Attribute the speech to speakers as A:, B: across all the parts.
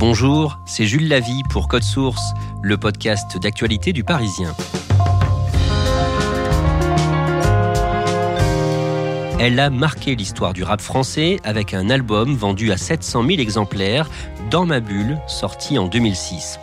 A: Bonjour, c'est Jules Lavie pour Code Source, le podcast d'actualité du Parisien. Elle a marqué l'histoire du rap français avec un album vendu à 700 000 exemplaires, Dans ma bulle, sorti en 2006.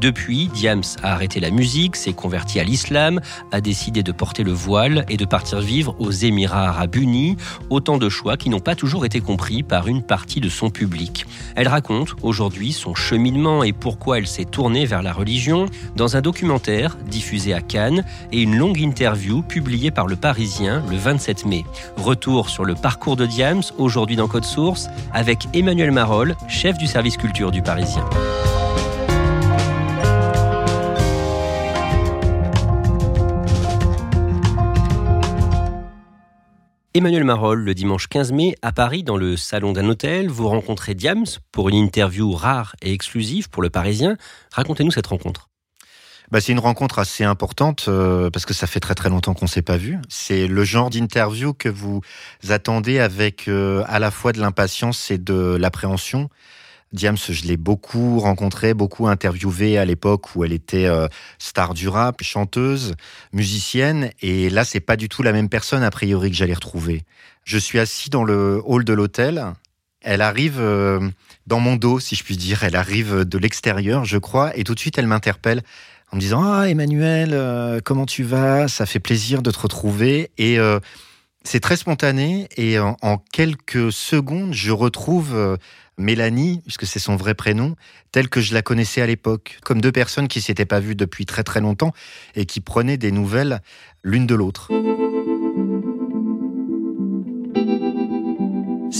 A: Depuis, Diams a arrêté la musique, s'est converti à l'islam, a décidé de porter le voile et de partir vivre aux Émirats arabes unis, autant de choix qui n'ont pas toujours été compris par une partie de son public. Elle raconte aujourd'hui son cheminement et pourquoi elle s'est tournée vers la religion dans un documentaire diffusé à Cannes et une longue interview publiée par Le Parisien le 27 mai. Retour sur le parcours de Diams aujourd'hui dans Code Source avec Emmanuel Marolles, chef du service culture du Parisien. Emmanuel Marolles, le dimanche 15 mai, à Paris, dans le salon d'un hôtel, vous rencontrez Diams pour une interview rare et exclusive pour le Parisien. Racontez-nous cette rencontre.
B: Bah, c'est une rencontre assez importante euh, parce que ça fait très très longtemps qu'on s'est pas vu. C'est le genre d'interview que vous attendez avec euh, à la fois de l'impatience et de l'appréhension. Diams, je l'ai beaucoup rencontré, beaucoup interviewé à l'époque où elle était euh, star du rap, chanteuse, musicienne, et là c'est pas du tout la même personne a priori que j'allais retrouver. Je suis assis dans le hall de l'hôtel. Elle arrive euh, dans mon dos, si je puis dire. Elle arrive de l'extérieur, je crois, et tout de suite elle m'interpelle en me disant Ah Emmanuel, euh, comment tu vas? Ça fait plaisir de te retrouver. Et c'est très spontané et en, quelques secondes, je retrouve Mélanie, puisque c'est son vrai prénom, telle que je la connaissais à l'époque, comme deux personnes qui s'étaient pas vues depuis très très longtemps et qui prenaient des nouvelles l'une de l'autre.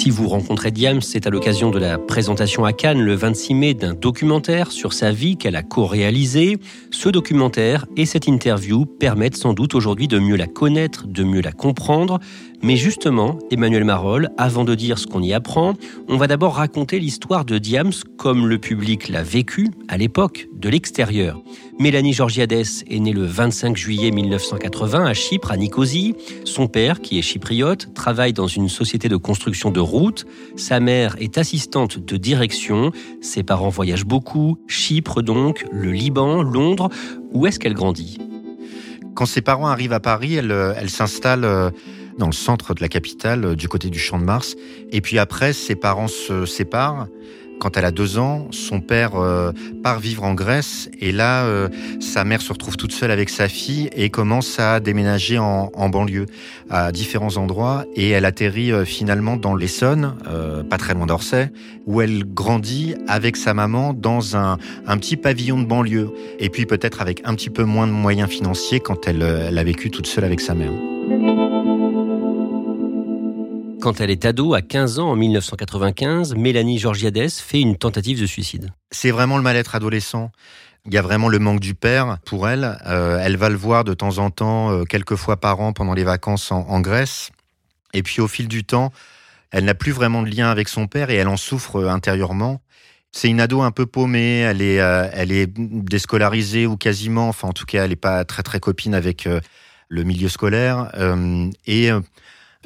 A: Si vous rencontrez Diams, c'est à l'occasion de la présentation à Cannes le 26 mai d'un documentaire sur sa vie qu'elle a co-réalisé. Ce documentaire et cette interview permettent sans doute aujourd'hui de mieux la connaître, de mieux la comprendre. Mais justement, Emmanuel Marolles, avant de dire ce qu'on y apprend, on va d'abord raconter l'histoire de Diams comme le public l'a vécu à l'époque, de l'extérieur. Mélanie Georgiades est née le 25 juillet 1980 à Chypre, à Nicosie. Son père, qui est chypriote, travaille dans une société de construction de routes. Sa mère est assistante de direction. Ses parents voyagent beaucoup. Chypre donc, le Liban, Londres. Où est-ce qu'elle grandit?
B: Quand ses parents arrivent à Paris, elle, euh, elle s'installe euh, dans le centre de la capitale, euh, du côté du Champ de Mars. Et puis après, ses parents se séparent. Quand elle a deux ans, son père euh, part vivre en Grèce et là, euh, sa mère se retrouve toute seule avec sa fille et commence à déménager en, banlieue à différents endroits et elle atterrit finalement dans l'Essonne, pas très loin d'Orsay, où elle grandit avec sa maman dans un, un petit pavillon de banlieue et puis peut-être avec un petit peu moins de moyens financiers quand elle, elle a vécu toute seule avec sa mère.
A: Quand elle est ado, à 15 ans, en 1995, Mélanie Georgiades fait une tentative de suicide.
B: C'est vraiment le mal-être adolescent. Il y a vraiment le manque du père pour elle. Euh, elle va le voir de temps en temps, euh, quelques fois par an pendant les vacances en, Grèce. Et puis au fil du temps, elle n'a plus vraiment de lien avec son père et elle en souffre euh, intérieurement. C'est une ado un peu paumée, elle est, elle est déscolarisée ou quasiment, enfin en tout cas elle n'est pas très très copine avec le milieu scolaire. et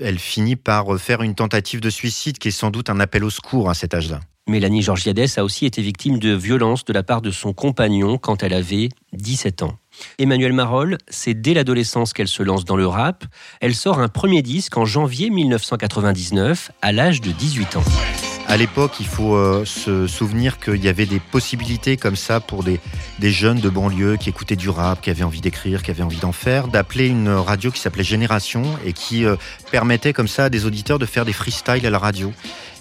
B: elle finit par faire une tentative de suicide qui est sans doute un appel au secours à cet âge-là.
A: Mélanie Georgiades a aussi été victime de violences de la part de son compagnon quand elle avait 17 ans. Emmanuelle Marolles, c'est dès l'adolescence qu'elle se lance dans le rap. Elle sort un premier disque en janvier 1999 à l'âge de 18 ans.
B: À l'époque, il faut euh, se souvenir qu'il y avait des possibilités comme ça pour des, jeunes de banlieue qui écoutaient du rap, qui avaient envie d'écrire, qui avaient envie d'en faire, d'appeler une radio qui s'appelait Génération et qui euh, permettait comme ça à des auditeurs de faire des freestyles à la radio.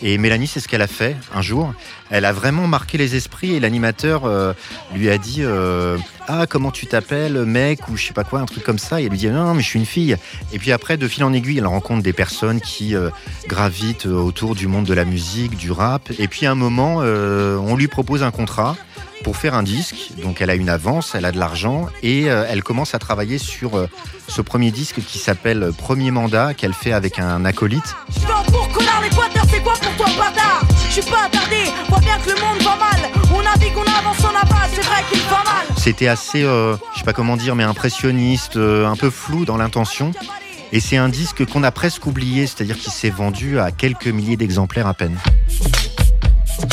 B: Et Mélanie, c'est ce qu'elle a fait un jour. Elle a vraiment marqué les esprits et l'animateur euh, lui a dit euh, Ah, comment tu t'appelles, mec Ou je sais pas quoi, un truc comme ça. Et elle lui dit Non, non, mais je suis une fille. Et puis après, de fil en aiguille, elle rencontre des personnes qui euh, gravitent autour du monde de la musique, du rap. Et puis à un moment, on lui propose un contrat pour faire un disque. Donc elle a une avance, elle a de l'argent et elle commence à travailler sur ce premier disque qui s'appelle Premier Mandat qu'elle fait avec un acolyte.
C: Quoi pour toi, bâtard Je suis pas attardé, vois bien que le monde va mal. On a dit qu'on avance, on avance, c'est vrai qu'il va mal.
B: C'était assez, euh, je sais pas comment dire, mais impressionniste, euh, un peu flou dans l'intention. Et c'est un disque qu'on a presque oublié, c'est-à-dire qu'il s'est vendu à quelques milliers d'exemplaires à peine.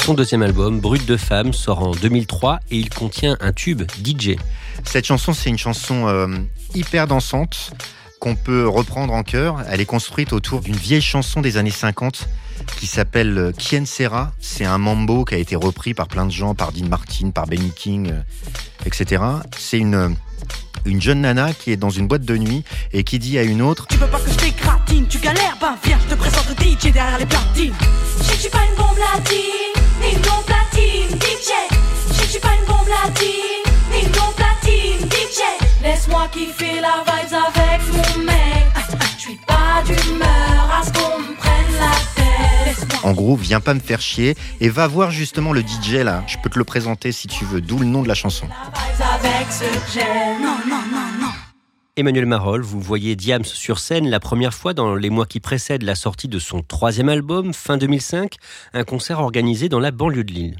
A: Son deuxième album, Brut de femme, sort en 2003 et il contient un tube DJ.
B: Cette chanson, c'est une chanson euh, hyper dansante peut reprendre en chœur. Elle est construite autour d'une vieille chanson des années 50 qui s'appelle Quien Sera. C'est un mambo qui a été repris par plein de gens, par Dean Martin, par Benny King, euh, etc. C'est une une jeune nana qui est dans une boîte de nuit et qui dit à une autre
C: Tu veux pas que je t'écratine, tu galères, ben viens, je te présente le DJ derrière les platines.
D: Je suis pas une bombe latine, ni une bombe platine, DJ. Je suis pas une bombe latine, ni une bombe platine, DJ. Laisse-moi kiffer la vibes avec mon mec. Je suis pas d'humeur à ce qu'on me prenne la tête.
B: En gros, viens pas me faire chier et va voir justement le DJ là. Je peux te le présenter si tu veux, d'où le nom de la chanson.
D: La vibes avec ce.
C: Non, non, non, non.
A: Emmanuel Marolles, vous voyez Diams sur scène la première fois dans les mois qui précèdent la sortie de son troisième album, fin 2005, un concert organisé dans la banlieue de Lille.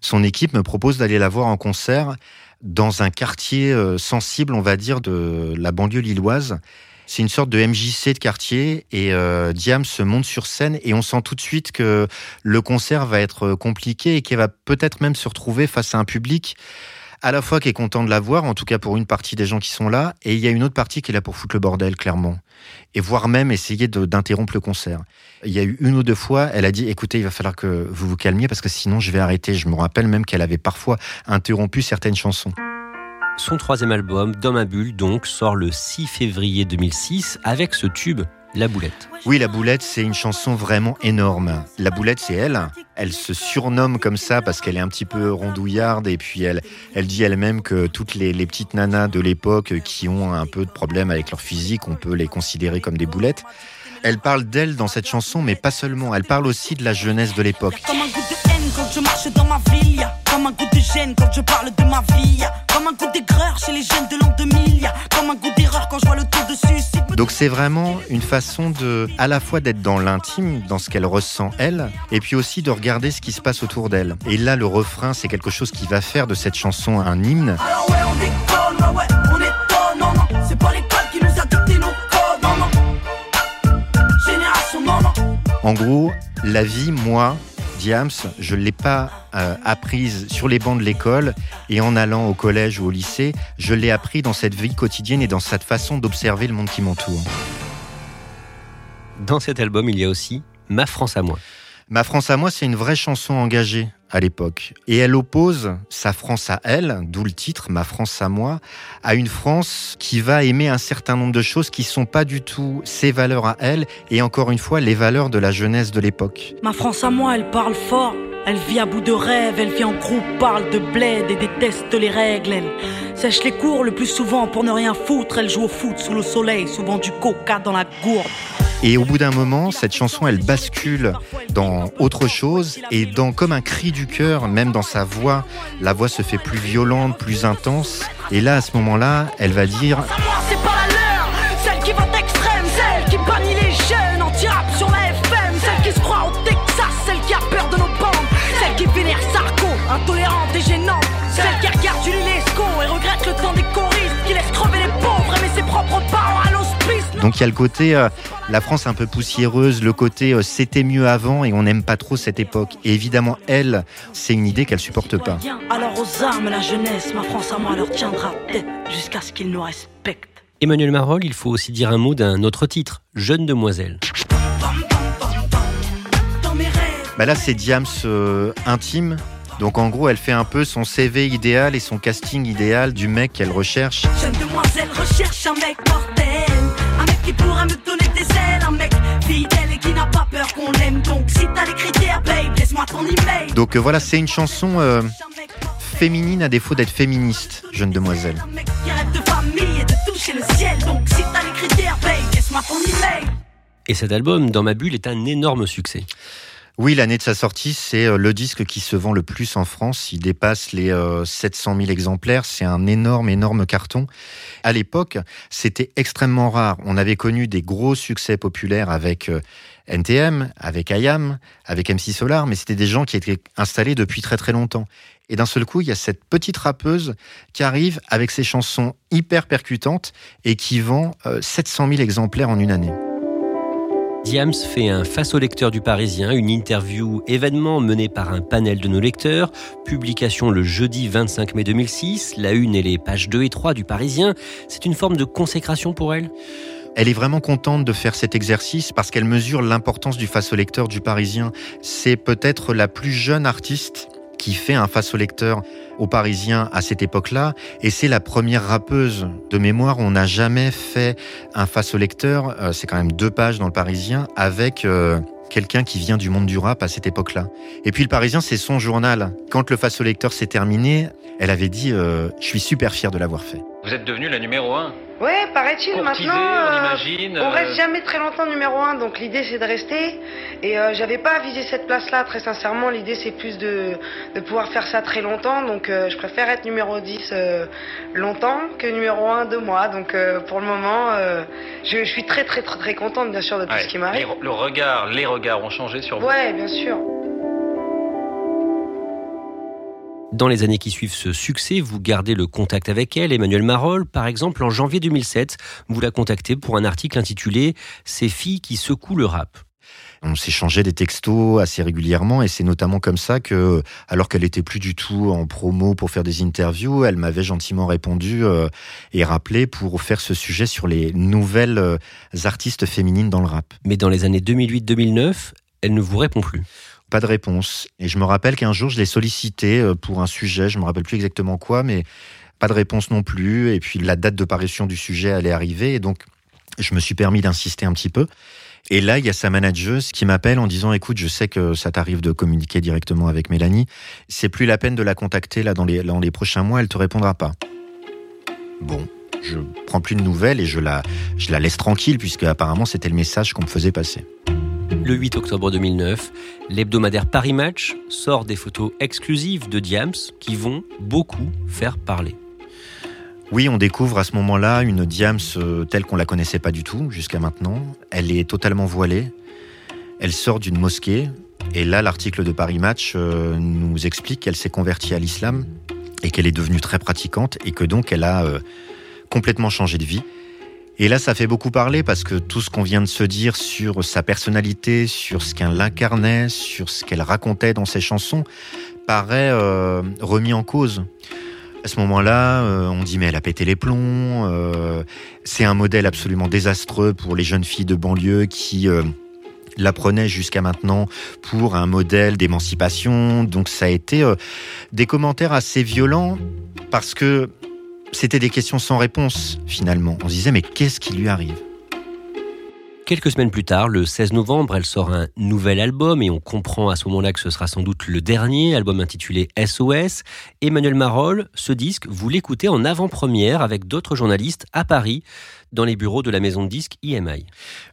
B: Son équipe me propose d'aller la voir en concert dans un quartier euh, sensible, on va dire, de la banlieue lilloise. C'est une sorte de MJC de quartier et euh, Diam se monte sur scène et on sent tout de suite que le concert va être compliqué et qu'elle va peut-être même se retrouver face à un public à la fois qui est content de la voir, en tout cas pour une partie des gens qui sont là, et il y a une autre partie qui est là pour foutre le bordel, clairement. Et voire même essayer d'interrompre le concert. Il y a eu une ou deux fois, elle a dit, écoutez, il va falloir que vous vous calmiez parce que sinon je vais arrêter. Je me rappelle même qu'elle avait parfois interrompu certaines chansons.
A: Son troisième album, Dans ma bulle, donc, sort le 6 février 2006 avec ce tube, La Boulette.
B: Oui, La Boulette, c'est une chanson vraiment énorme. La Boulette, c'est elle. Elle se surnomme comme ça parce qu'elle est un petit peu rondouillarde et puis elle, elle dit elle-même que toutes les, les petites nanas de l'époque qui ont un peu de problème avec leur physique, on peut les considérer comme des boulettes. Elle parle d'elle dans cette chanson, mais pas seulement. Elle parle aussi de la jeunesse de l'époque.
C: Comme un goût de haine quand je marche dans ma ville, y a comme un goût de gêne quand je parle de ma vie, comme un goût d'aigreur chez les jeunes de l'an 2000, y a comme un goût d'erreur quand je vois le tour de suicide.
B: Donc c'est vraiment une façon de, à la fois d'être dans l'intime, dans ce qu'elle ressent elle, et puis aussi de regarder ce qui se passe autour d'elle. Et là, le refrain, c'est quelque chose qui va faire de cette chanson un hymne.
C: Alors ouais, on déconne, ouais, ouais, on étonne, non, non, c'est pas l'école qui nous a dicté nos codes, non, non. Génération, non, non.
B: En gros, la vie, moi, Je ne l'ai pas euh, apprise sur les bancs de l'école et en allant au collège ou au lycée, je l'ai appris dans cette vie quotidienne et dans cette façon d'observer le monde qui m'entoure.
A: Dans cet album, il y a aussi Ma France à moi.
B: Ma France à moi, c'est une vraie chanson engagée à l'époque. Et elle oppose sa France à elle, d'où le titre, Ma France à moi, à une France qui va aimer un certain nombre de choses qui sont pas du tout ses valeurs à elle, et encore une fois, les valeurs de la jeunesse de l'époque.
C: Ma France à moi, elle parle fort. Elle vit à bout de rêve, elle vit en groupe, parle de bled et déteste les règles. Elle sèche les cours le plus souvent pour ne rien foutre. Elle joue au foot sous le soleil, souvent du coca dans la gourde.
B: Et au bout d'un moment, cette chanson, elle bascule dans autre chose et dans comme un cri du cœur, même dans sa voix, la voix se fait plus violente, plus intense. Et là, à ce moment-là, elle va dire Donc il y a le côté euh, la France un peu poussiéreuse, le côté euh, c'était mieux avant et on n'aime pas trop cette époque. Et évidemment, elle, c'est une idée qu'elle supporte pas.
C: Alors aux armes, la jeunesse, ma France à moi leur tiendra tête jusqu'à ce qu'ils nous respectent.
A: Emmanuel Marolles, il faut aussi dire un mot d'un autre titre, Jeune demoiselle.
B: Bah là, c'est Diams euh, intime. Donc en gros, elle fait un peu son CV idéal et son casting idéal du mec qu'elle recherche.
C: jeune demoiselle recherche un mec. Qui pourra me donner des ailes. Un mec fidèle et qui n'a pas peur qu'on l'aime. Donc si t'as les critères, babe, laisse-moi ton email.
B: Donc euh, voilà, c'est une chanson euh, féminine à défaut d'être féministe, jeune demoiselle.
C: Un mec qui rêve de famille et de toucher le ciel. Donc si t'as les critères, babe, laisse-moi ton email.
A: Et cet album, Dans ma bulle, est un énorme succès.
B: Oui, l'année de sa sortie, c'est euh, le disque qui se vend le plus en France. Il dépasse les euh, 700 000 exemplaires. C'est un énorme, énorme carton. À l'époque, c'était extrêmement rare. On avait connu des gros succès populaires avec euh, NTM, avec IAM, avec MC Solar, mais c'était des gens qui étaient installés depuis très très longtemps. Et d'un seul coup, il y a cette petite rappeuse qui arrive avec ses chansons hyper percutantes et qui vend euh, 700 000 exemplaires en une année.
A: Diams fait un face au lecteur du Parisien, une interview événement menée par un panel de nos lecteurs, publication le jeudi 25 mai 2006, la une et les pages 2 et 3 du Parisien. C'est une forme de consécration pour elle?
B: Elle est vraiment contente de faire cet exercice parce qu'elle mesure l'importance du face au lecteur du Parisien. C'est peut-être la plus jeune artiste qui fait un face au lecteur au Parisien à cette époque-là, et c'est la première rappeuse de mémoire. On n'a jamais fait un face au lecteur. euh, c'est quand même deux pages dans le Parisien avec euh, quelqu'un qui vient du monde du rap à cette époque-là. Et puis le Parisien, c'est son journal. Quand le face au lecteur s'est terminé, elle avait dit euh, Je suis super fier de l'avoir fait.
E: Vous êtes devenu la numéro un.
F: Ouais, paraît-il, maintenant.
E: on
F: euh, on
E: euh,
F: reste jamais très longtemps numéro un, donc l'idée c'est de rester. Et euh, j'avais pas visé cette place-là, très sincèrement. L'idée c'est plus de, de pouvoir faire ça très longtemps. Donc euh, je préfère être numéro 10 euh, longtemps que numéro 1 deux mois. Donc euh, pour le moment, euh, je, je suis très très très très contente bien sûr de tout
E: ouais,
F: ce qui m'arrive.
E: le regard, les regards ont changé sur vous.
F: Ouais, bien sûr.
A: Dans les années qui suivent ce succès, vous gardez le contact avec elle, Emmanuel Marolles. Par exemple, en janvier 2007, vous la contactez pour un article intitulé Ces filles qui secouent le rap.
B: On s'échangeait des textos assez régulièrement et c'est notamment comme ça que, alors qu'elle était plus du tout en promo pour faire des interviews, elle m'avait gentiment répondu euh, et rappelé pour faire ce sujet sur les nouvelles euh, artistes féminines dans le rap.
A: Mais dans les années 2008-2009, elle ne vous répond plus.
B: Pas de réponse. Et je me rappelle qu'un jour, je l'ai sollicité euh, pour un sujet, je me rappelle plus exactement quoi, mais pas de réponse non plus. Et puis la date de parution du sujet allait arriver, et donc je me suis permis d'insister un petit peu. Et là, il y a sa manageuse qui m'appelle en disant "Écoute, je sais que ça t'arrive de communiquer directement avec Mélanie. C'est plus la peine de la contacter là dans les dans les prochains mois. Elle te répondra pas." Bon, je prends plus de nouvelles et je la je la laisse tranquille puisque apparemment c'était le message qu'on me faisait passer.
A: Le 8 octobre 2009, l'hebdomadaire Paris Match sort des photos exclusives de Diams qui vont beaucoup faire parler.
B: Oui, on découvre à ce moment-là une Diams euh, telle qu'on la connaissait pas du tout jusqu'à maintenant. Elle est totalement voilée. Elle sort d'une mosquée. Et là, l'article de Paris Match euh, nous explique qu'elle s'est convertie à l'islam et qu'elle est devenue très pratiquante et que donc elle a euh, complètement changé de vie. Et là, ça fait beaucoup parler parce que tout ce qu'on vient de se dire sur sa personnalité, sur ce qu'elle incarnait, sur ce qu'elle racontait dans ses chansons, paraît euh, remis en cause. À ce moment-là, euh, on dit mais elle a pété les plombs. euh, c'est un modèle absolument désastreux pour les jeunes filles de banlieue qui la prenaient jusqu'à maintenant pour un modèle d'émancipation. Donc ça a été des commentaires assez violents parce que c'était des questions sans réponse finalement. On se disait mais qu'est-ce qui lui arrive?
A: Quelques semaines plus tard, le 16 novembre, elle sort un nouvel album et on comprend à ce moment-là que ce sera sans doute le dernier, album intitulé SOS. Emmanuel Marolles, ce disque, vous l'écoutez en avant-première avec d'autres journalistes à Paris, dans les bureaux de la maison de disques IMI.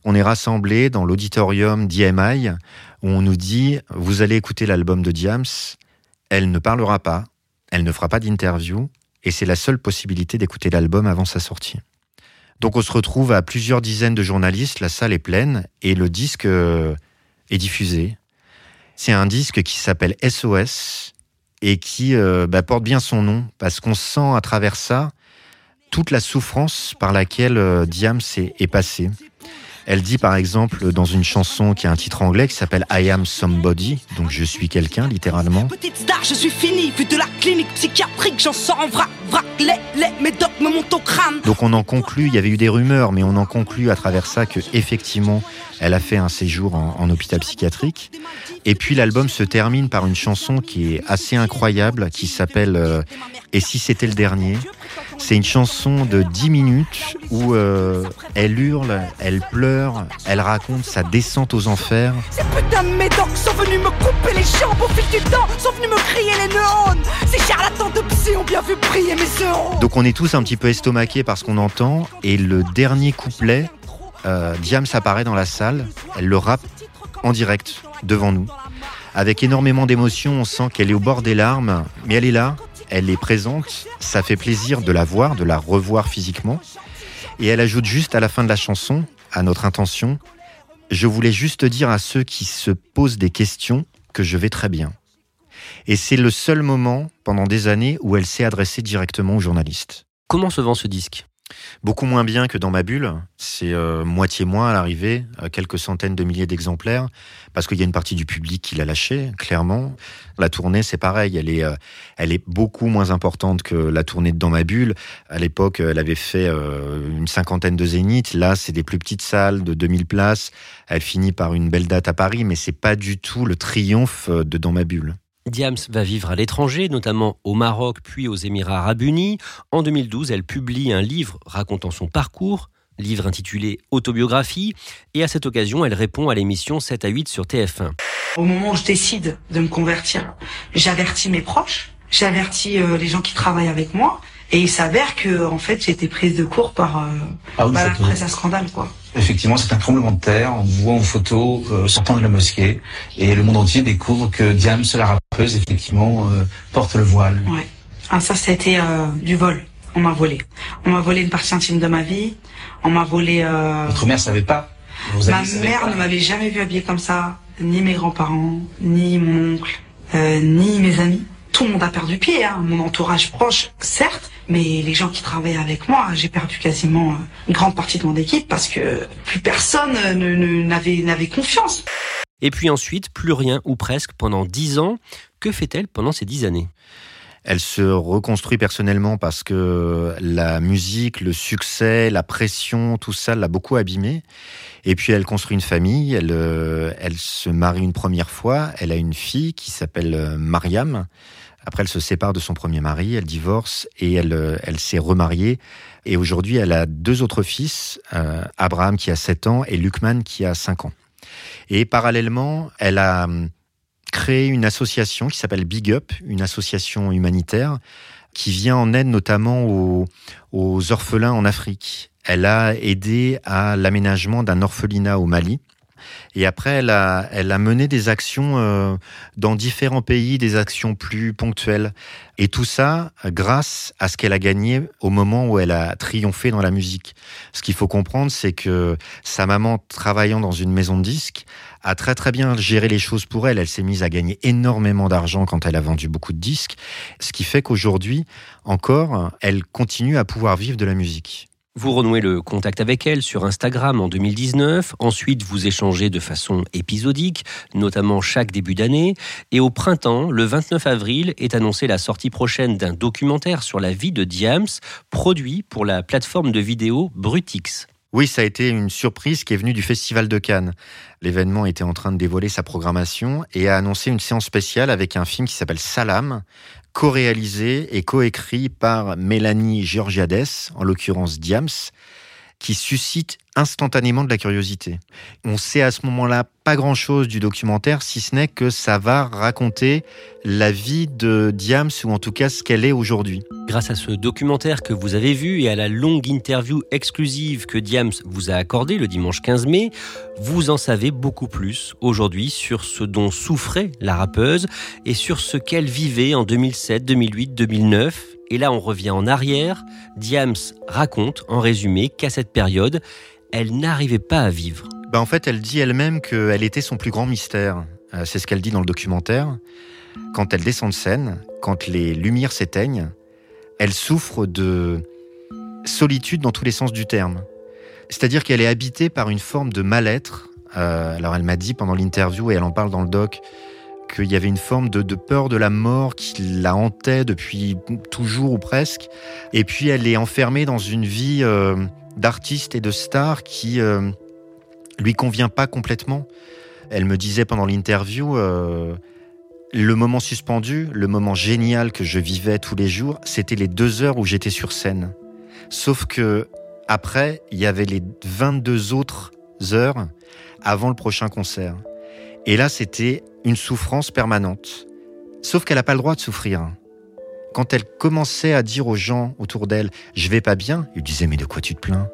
B: On est rassemblés dans l'auditorium d'IMI où on nous dit vous allez écouter l'album de Diams, elle ne parlera pas, elle ne fera pas d'interview et c'est la seule possibilité d'écouter l'album avant sa sortie. Donc on se retrouve à plusieurs dizaines de journalistes, la salle est pleine et le disque euh, est diffusé. C'est un disque qui s'appelle SOS et qui euh, bah, porte bien son nom parce qu'on sent à travers ça toute la souffrance par laquelle euh, Diams est, est. Elle dit par exemple dans une chanson qui a un titre anglais qui s'appelle I am somebody, donc je suis quelqu'un littéralement.
C: Petite star, je suis fini, vu de la clinique psychiatrique, j'en sors en vrac, vrac, les, les, mes docs me montent au crâne.
B: Donc on en conclut, il y avait eu des rumeurs, mais on en conclut à travers ça que effectivement, elle a fait un séjour en, en hôpital psychiatrique. Et puis l'album se termine par une chanson qui est assez incroyable, qui s'appelle euh, Et si c'était le dernier? C'est une chanson de 10 minutes où euh, elle hurle, elle pleure, elle raconte sa descente aux enfers.
C: Ces putains de médocs sont venus me couper les jambes au fil du temps, sont venus me crier les neurones. Ces charlatans de psy ont bien vu briller mes euros.
B: Donc on est tous un petit peu estomaqués par ce qu'on entend. Et le dernier couplet, euh, Diams apparaît dans la salle, elle le rappe en direct devant nous. Avec énormément d'émotion, on sent qu'elle est au bord des larmes, mais elle est là, elle est présente, ça fait plaisir de la voir, de la revoir physiquement. Et elle ajoute juste à la fin de la chanson, à notre intention, je voulais juste dire à ceux qui se posent des questions que je vais très bien. Et c'est le seul moment pendant des années où elle s'est adressée directement aux journalistes.
A: Comment se vend ce disque?
B: Beaucoup moins bien que dans ma bulle. C'est euh, moitié moins à l'arrivée, euh, quelques centaines de milliers d'exemplaires, parce qu'il y a une partie du public qui l'a lâché, clairement. La tournée, c'est pareil, elle est, euh, elle est beaucoup moins importante que la tournée de Dans ma bulle. À l'époque, elle avait fait une cinquantaine de zéniths. Là, c'est des plus petites salles de 2000 places. Elle finit par une belle date à Paris, mais c'est pas du tout le triomphe de Dans ma bulle.
A: Diams va vivre à l'étranger, notamment au Maroc puis aux Émirats arabes unis. En 2012, elle publie un livre racontant son parcours, livre intitulé Autobiographie, et à cette occasion, elle répond à l'émission 7 à 8 sur TF1.
F: Au moment où je décide de me convertir, j'avertis mes proches, j'avertis euh, les gens qui travaillent avec moi, et il s'avère que en fait j'ai été prise de court par, euh,
G: Ah oui,
F: par la presse à scandale quoi.
G: Effectivement, c'est un tremblement de terre. On voit en photo euh, sortant de la mosquée et le monde entier découvre que Diams, la rappeuse, effectivement, euh, porte le voile.
F: Ouais. Ah ça c'était du vol. On m'a volé. On m'a volé une partie intime de ma vie. On m'a volé.
G: Votre mère savait pas.
F: Ma mère
G: pas.
F: ne m'avait jamais vu habillée comme ça, ni mes grands-parents, ni mon oncle, ni mes amis. Tout le monde a perdu pied, hein. mon entourage proche, certes, mais les gens qui travaillaient avec moi, j'ai perdu quasiment euh, une grande partie de mon équipe parce que plus personne ne- ne- n'avait n'avait confiance.
A: Et puis ensuite, plus rien ou presque pendant 10 ans. Que fait-elle pendant ces 10 années?
B: Elle se reconstruit personnellement parce que la musique, le succès, la pression, tout ça l'a beaucoup abîmée. Et puis elle construit une famille, elle, euh, elle se marie une première fois, elle a une fille qui s'appelle euh, Mariam. Après, elle se sépare de son premier mari, elle divorce et elle, euh, elle s'est remariée. Et aujourd'hui, elle a deux autres fils, euh, Abraham qui a 7 ans et Lukman qui a 5 ans. Et parallèlement, elle a hum, créé une association qui s'appelle Big Up, une association humanitaire qui vient en aide notamment aux, aux orphelins en Afrique. Elle a aidé à l'aménagement d'un orphelinat au Mali. Et après, elle a, mené des actions euh, dans différents pays, des actions plus ponctuelles. Et tout ça grâce à ce qu'elle a gagné au moment où elle a triomphé dans la musique. Ce qu'il faut comprendre, c'est que sa maman, travaillant dans une maison de disques, a très très bien géré les choses pour elle. Elle s'est mise à gagner énormément d'argent quand elle a vendu beaucoup de disques. Ce qui fait qu'aujourd'hui, encore, elle continue à pouvoir vivre de la musique.
A: Vous renouez le contact avec elle sur Instagram en 2019. Ensuite, vous échangez de façon épisodique, notamment chaque début d'année. Et au printemps, le 29 avril, est annoncée la sortie prochaine d'un documentaire sur la vie de Diams, produit pour la plateforme de vidéo Brutix.
B: Oui, ça a été une surprise qui est venue du Festival de Cannes. L'événement était en train de dévoiler sa programmation et a annoncé une séance spéciale avec un film qui s'appelle Salam, co-réalisé et coécrit par Mélanie Georgiades, en l'occurrence Diams, qui suscite instantanément de la curiosité. On sait à ce moment-là pas grand-chose du documentaire, si ce n'est que ça va raconter la vie de Diams, ou en tout cas ce qu'elle est aujourd'hui.
A: Grâce à ce documentaire que vous avez vu et à la longue interview exclusive que Diams vous a accordée le dimanche 15 mai, vous en savez beaucoup plus aujourd'hui sur ce dont souffrait la rappeuse et sur ce qu'elle vivait en 2007, 2008, 2009. Et là, on revient en arrière. Diams raconte, en résumé, qu'à cette période, elle n'arrivait pas à vivre.
B: Ben, en fait, elle dit elle-même qu'elle était son plus grand mystère. Euh, C'est ce qu'elle dit dans le documentaire. Quand elle descend de scène, quand les lumières s'éteignent, elle souffre de solitude dans tous les sens du terme. C'est-à-dire qu'elle est habitée par une forme de mal-être. Euh, alors elle m'a dit pendant l'interview, et elle en parle dans le doc, qu'il y avait une forme de, de, peur de la mort qui la hantait depuis toujours ou presque. Et puis elle est enfermée dans une vie euh, d'artiste et de star qui euh, lui convient pas complètement. Elle me disait pendant l'interview, euh, le moment suspendu, le moment génial que je vivais tous les jours, c'était les deux heures où j'étais sur scène. Sauf que après, il y avait les 22 autres heures avant le prochain concert. Et là, c'était une souffrance permanente. Sauf qu'elle n'a pas le droit de souffrir. Quand elle commençait à dire aux gens autour d'elle Je vais pas bien, ils disaient Mais de quoi tu te plains?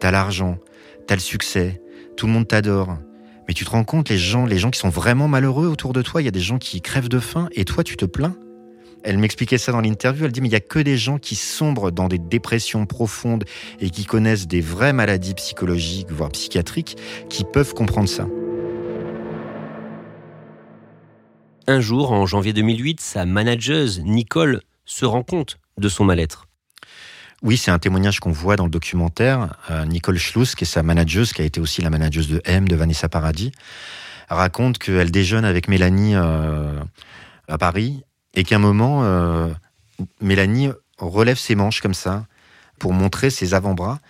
B: T'as l'argent, t'as le succès, tout le monde t'adore. Mais tu te rends compte, les gens, les gens qui sont vraiment malheureux autour de toi, il y a des gens qui crèvent de faim et toi, tu te plains elle m'expliquait ça dans l'interview. Elle dit, mais il n'y a que des gens qui sombrent dans des dépressions profondes et qui connaissent des vraies maladies psychologiques, voire psychiatriques, qui peuvent comprendre ça.
A: Un jour, en janvier 2008, sa manageuse, Nicole, se rend compte de son mal-être.
B: Oui, c'est un témoignage qu'on voit dans le documentaire. Euh, Nicole Schluss, qui est sa manageuse, qui a été aussi la manageuse de M, de Vanessa Paradis, raconte qu'elle déjeune avec Mélanie euh, à Paris et qu'à un moment, euh, Mélanie relève ses manches comme ça pour montrer ses avant-bras.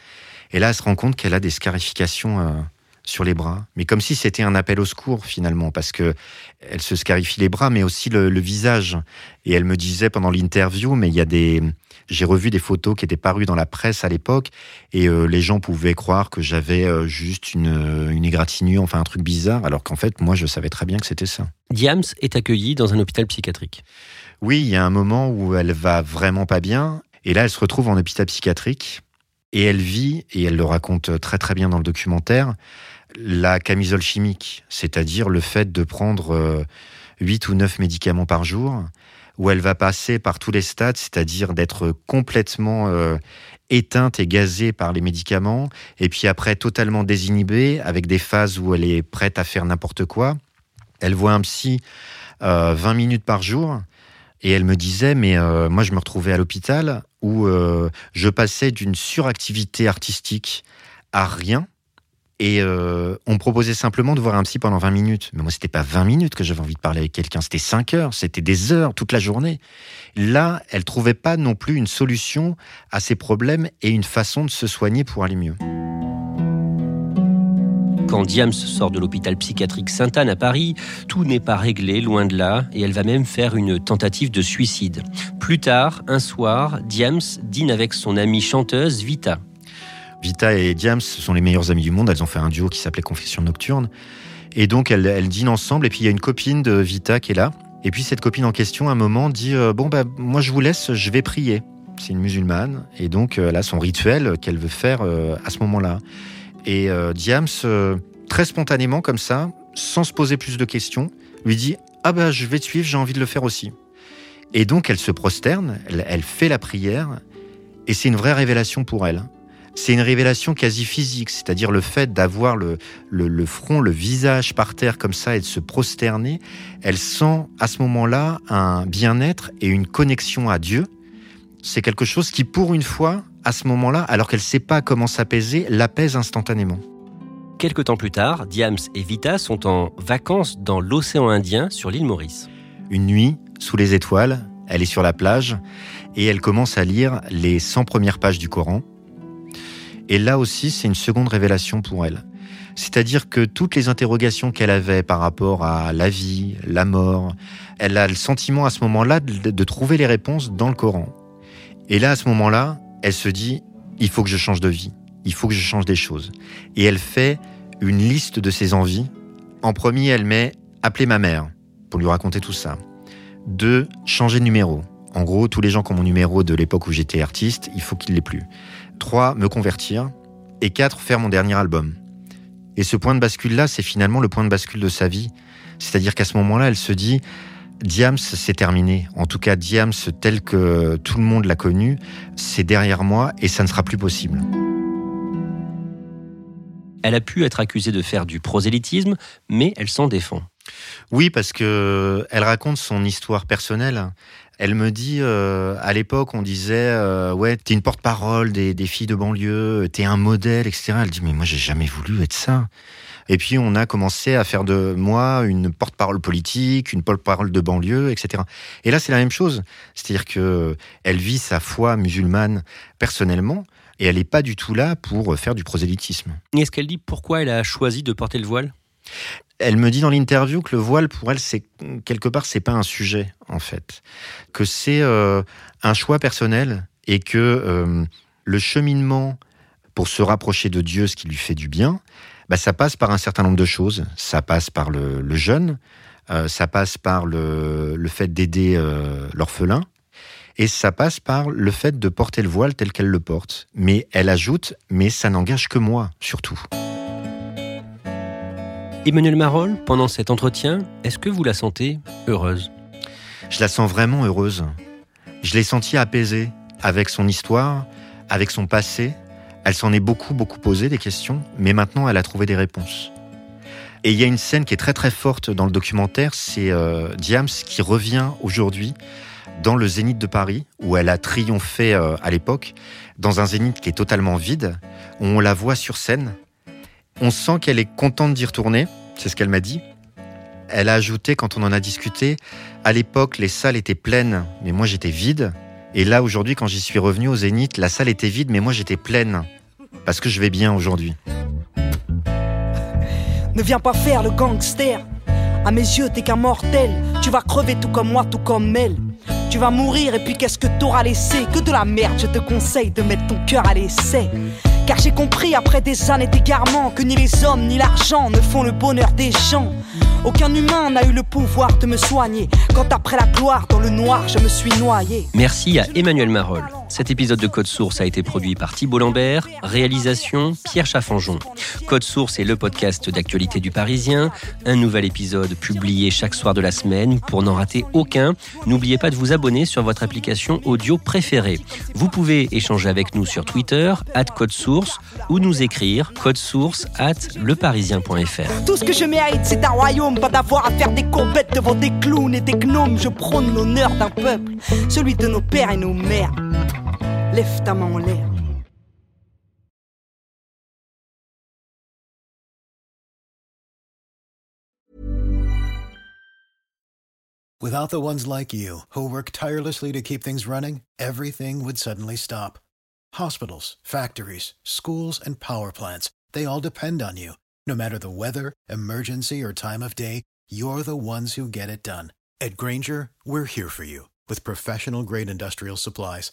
B: Et là, elle se rend compte qu'elle a des scarifications sur les bras, mais comme si c'était un appel au secours finalement, parce que elle se scarifie les bras, mais aussi le, le visage. Et elle me disait pendant l'interview, mais il y a des, j'ai revu des photos qui étaient parues dans la presse à l'époque, et euh, les gens pouvaient croire que j'avais euh, juste une, une égratignure, enfin un truc bizarre, alors qu'en fait, moi, je savais très bien que c'était ça.
A: Diams est accueillie dans un hôpital psychiatrique.
B: Oui, il y a un moment où elle va vraiment pas bien, et là, elle se retrouve en hôpital psychiatrique. Et elle vit, et elle le raconte très très bien dans le documentaire, la camisole chimique, c'est-à-dire le fait de prendre euh, 8 ou 9 médicaments par jour, où elle va passer par tous les stades, c'est-à-dire d'être complètement euh, éteinte et gazée par les médicaments, et puis après totalement désinhibée, avec des phases où elle est prête à faire n'importe quoi. Elle voit un psy euh, 20 minutes par jour, et elle me disait, mais euh, moi je me retrouvais à l'hôpital où euh, je passais d'une suractivité artistique à rien. Et euh, on proposait simplement de voir un psy pendant 20 minutes. Mais moi, c'était pas 20 minutes que j'avais envie de parler avec quelqu'un, c'était 5 heures, c'était des heures, toute la journée. Là, elle trouvait pas non plus une solution à ses problèmes et une façon de se soigner pour aller mieux.
A: Quand Diams sort de l'hôpital psychiatrique Sainte-Anne à Paris, tout n'est pas réglé, loin de là, et elle va même faire une tentative de suicide. Plus tard, un soir, Diams dîne avec son amie chanteuse Vita.
B: Vita et Diams sont les meilleures amies du monde. Elles ont fait un duo qui s'appelait Confession Nocturne. Et donc, elles, dînent ensemble. Et puis, il y a une copine de Vita qui est là. Et puis, cette copine en question, à un moment, dit euh, Bon, bah, moi, je vous laisse, je vais prier. C'est une musulmane. Et donc, elle a son rituel qu'elle veut faire euh, à ce moment-là. Et euh, Diams, euh, très spontanément, comme ça, sans se poser plus de questions, lui dit Ah, bah, je vais te suivre, j'ai envie de le faire aussi. Et donc, elle se prosterne, elle fait la prière. Et c'est une vraie révélation pour elle c'est une révélation quasi physique, c'est-à-dire le fait d'avoir le, le, le, front, le visage par terre comme ça et de se prosterner. Elle sent à ce moment-là un bien-être et une connexion à Dieu. C'est quelque chose qui, pour une fois, à ce moment-là, alors qu'elle ne sait pas comment s'apaiser, l'apaise instantanément.
A: Quelques temps plus tard, Diams et Vita sont en vacances dans l'océan Indien sur l'île Maurice.
B: Une nuit, sous les étoiles, elle est sur la plage et elle commence à lire les 100 premières pages du Coran. Et là aussi, c'est une seconde révélation pour elle. C'est-à-dire que toutes les interrogations qu'elle avait par rapport à la vie, la mort, elle a le sentiment à ce moment-là de, trouver les réponses dans le Coran. Et là, à ce moment-là, elle se dit, il faut que je change de vie, il faut que je change des choses. Et elle fait une liste de ses envies. En premier, elle met appeler ma mère pour lui raconter tout ça. Deux, changer de numéro. En gros, tous les gens qui ont mon numéro de l'époque où j'étais artiste, il faut qu'ils l'aient plus. 3. Me convertir. Et 4. Faire mon dernier album. Et ce point de bascule-là, c'est finalement le point de bascule de sa vie. C'est-à-dire qu'à ce moment-là, elle se dit, Diams, c'est terminé. En tout cas, Diams, tel que tout le monde l'a connu, c'est derrière moi et ça ne sera plus possible.
A: Elle a pu être accusée de faire du prosélytisme, mais elle s'en défend.
B: Oui, parce que elle raconte son histoire personnelle. Elle me dit, euh, à l'époque, on disait, euh, ouais, t'es une porte-parole des, filles de banlieue, t'es un modèle, etc. Elle dit, mais moi, j'ai jamais voulu être ça. Et puis, on a commencé à faire de moi une porte-parole politique, une porte-parole de banlieue, etc. Et là, c'est la même chose. C'est-à-dire que elle vit sa foi musulmane personnellement, et elle n'est pas du tout là pour faire du prosélytisme.
A: Est-ce qu'elle dit pourquoi elle a choisi de porter le voile?
B: Elle me dit dans l'interview que le voile, pour elle, c'est quelque part, c'est pas un sujet en fait, que c'est euh, un choix personnel et que euh, le cheminement pour se rapprocher de Dieu, ce qui lui fait du bien, bah, ça passe par un certain nombre de choses. Ça passe par le, jeûne, euh, ça passe par le, le fait d'aider l'orphelin, et ça passe par le fait de porter le voile tel qu'elle le porte. Mais elle ajoute, mais ça n'engage que moi, surtout.
A: Emmanuel Marolles, pendant cet entretien, est-ce que vous la sentez heureuse?
B: Je la sens vraiment heureuse. Je l'ai sentie apaisée avec son histoire, avec son passé. Elle s'en est beaucoup, beaucoup posé des questions, mais maintenant elle a trouvé des réponses. Et il y a une scène qui est très très forte dans le documentaire, c'est euh, Diams qui revient aujourd'hui dans le Zénith de Paris, où elle a triomphé euh, à l'époque, dans un Zénith qui est totalement vide, où on la voit sur scène. On sent qu'elle est contente d'y retourner, c'est ce qu'elle m'a dit. Elle a ajouté, quand on en a discuté, à l'époque, les salles étaient pleines, mais moi j'étais vide. Et là, aujourd'hui, quand j'y suis revenu au Zénith, la salle était vide, mais moi j'étais pleine. Parce que je vais bien aujourd'hui.
C: Ne viens pas faire le gangster. À mes yeux, t'es qu'un mortel. Tu vas crever tout comme moi, tout comme elle. Tu vas mourir et puis qu'est-ce que t'auras laissé? Que de la merde, je te conseille de mettre ton cœur à l'essai. Car j'ai compris après des années d'égarement que ni les hommes ni l'argent ne font le bonheur des gens. Aucun humain n'a eu le pouvoir de me soigner. Quand après la gloire, dans le noir, je me suis noyé.
A: Merci à Emmanuel Marolles. Cet épisode de Code Source a été produit par Thibault Lambert, réalisation Pierre Chaffanjon. Code Source est le podcast d'actualité du Parisien, un nouvel épisode publié chaque soir de la semaine. Pour n'en rater aucun, n'oubliez pas de vous abonner sur votre application audio préférée. Vous pouvez échanger avec nous sur Twitter, at Code Source, ou nous écrire source at leparisien.fr.
C: Tout ce que je mérite, c'est un royaume, pas d'avoir à faire des courbettes devant des clowns et des gnomes. Je prône l'honneur d'un peuple, celui de nos pères et nos mères. En.
H: Without the ones like you, who work tirelessly to keep things running, everything would suddenly stop. Hospitals, factories, schools, and power plants, they all depend on you. No matter the weather, emergency, or time of day, you're the ones who get it done. At Granger, we're here for you with professional grade industrial supplies.